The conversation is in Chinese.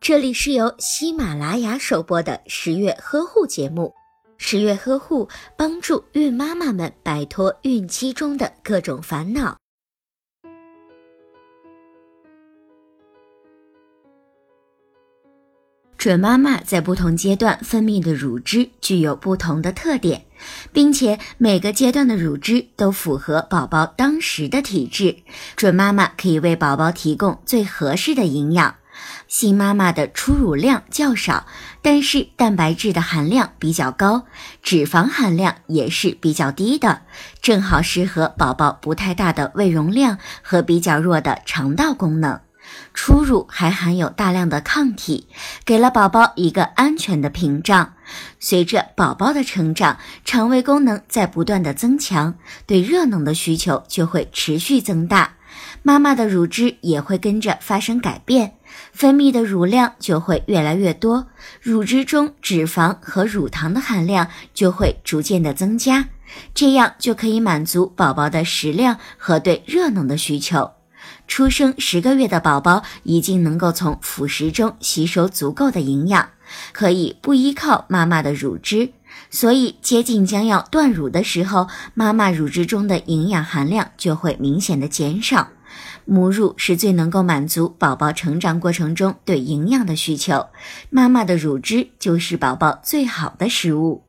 这里是由喜马拉雅首播的十月呵护节目。十月呵护帮助孕妈妈们摆脱孕期中的各种烦恼。准妈妈在不同阶段分泌的乳汁具有不同的特点，并且每个阶段的乳汁都符合宝宝当时的体质。准妈妈可以为宝宝提供最合适的营养。新妈妈的初乳量较少，但是蛋白质的含量比较高，脂肪含量也是比较低的，正好适合宝宝不太大的胃容量和比较弱的肠道功能。初乳还含有大量的抗体，给了宝宝一个安全的屏障。随着宝宝的成长，肠胃功能在不断的增强，对热能的需求就会持续增大，妈妈的乳汁也会跟着发生改变，分泌的乳量就会越来越多，乳汁中脂肪和乳糖的含量就会逐渐的增加，这样就可以满足宝宝的食量和对热能的需求。出生十个月的宝宝已经能够从辅食中吸收足够的营养，可以不依靠妈妈的乳汁，所以接近将要断乳的时候，妈妈乳汁中的营养含量就会明显的减少。母乳是最能够满足宝宝成长过程中对营养的需求，妈妈的乳汁就是宝宝最好的食物。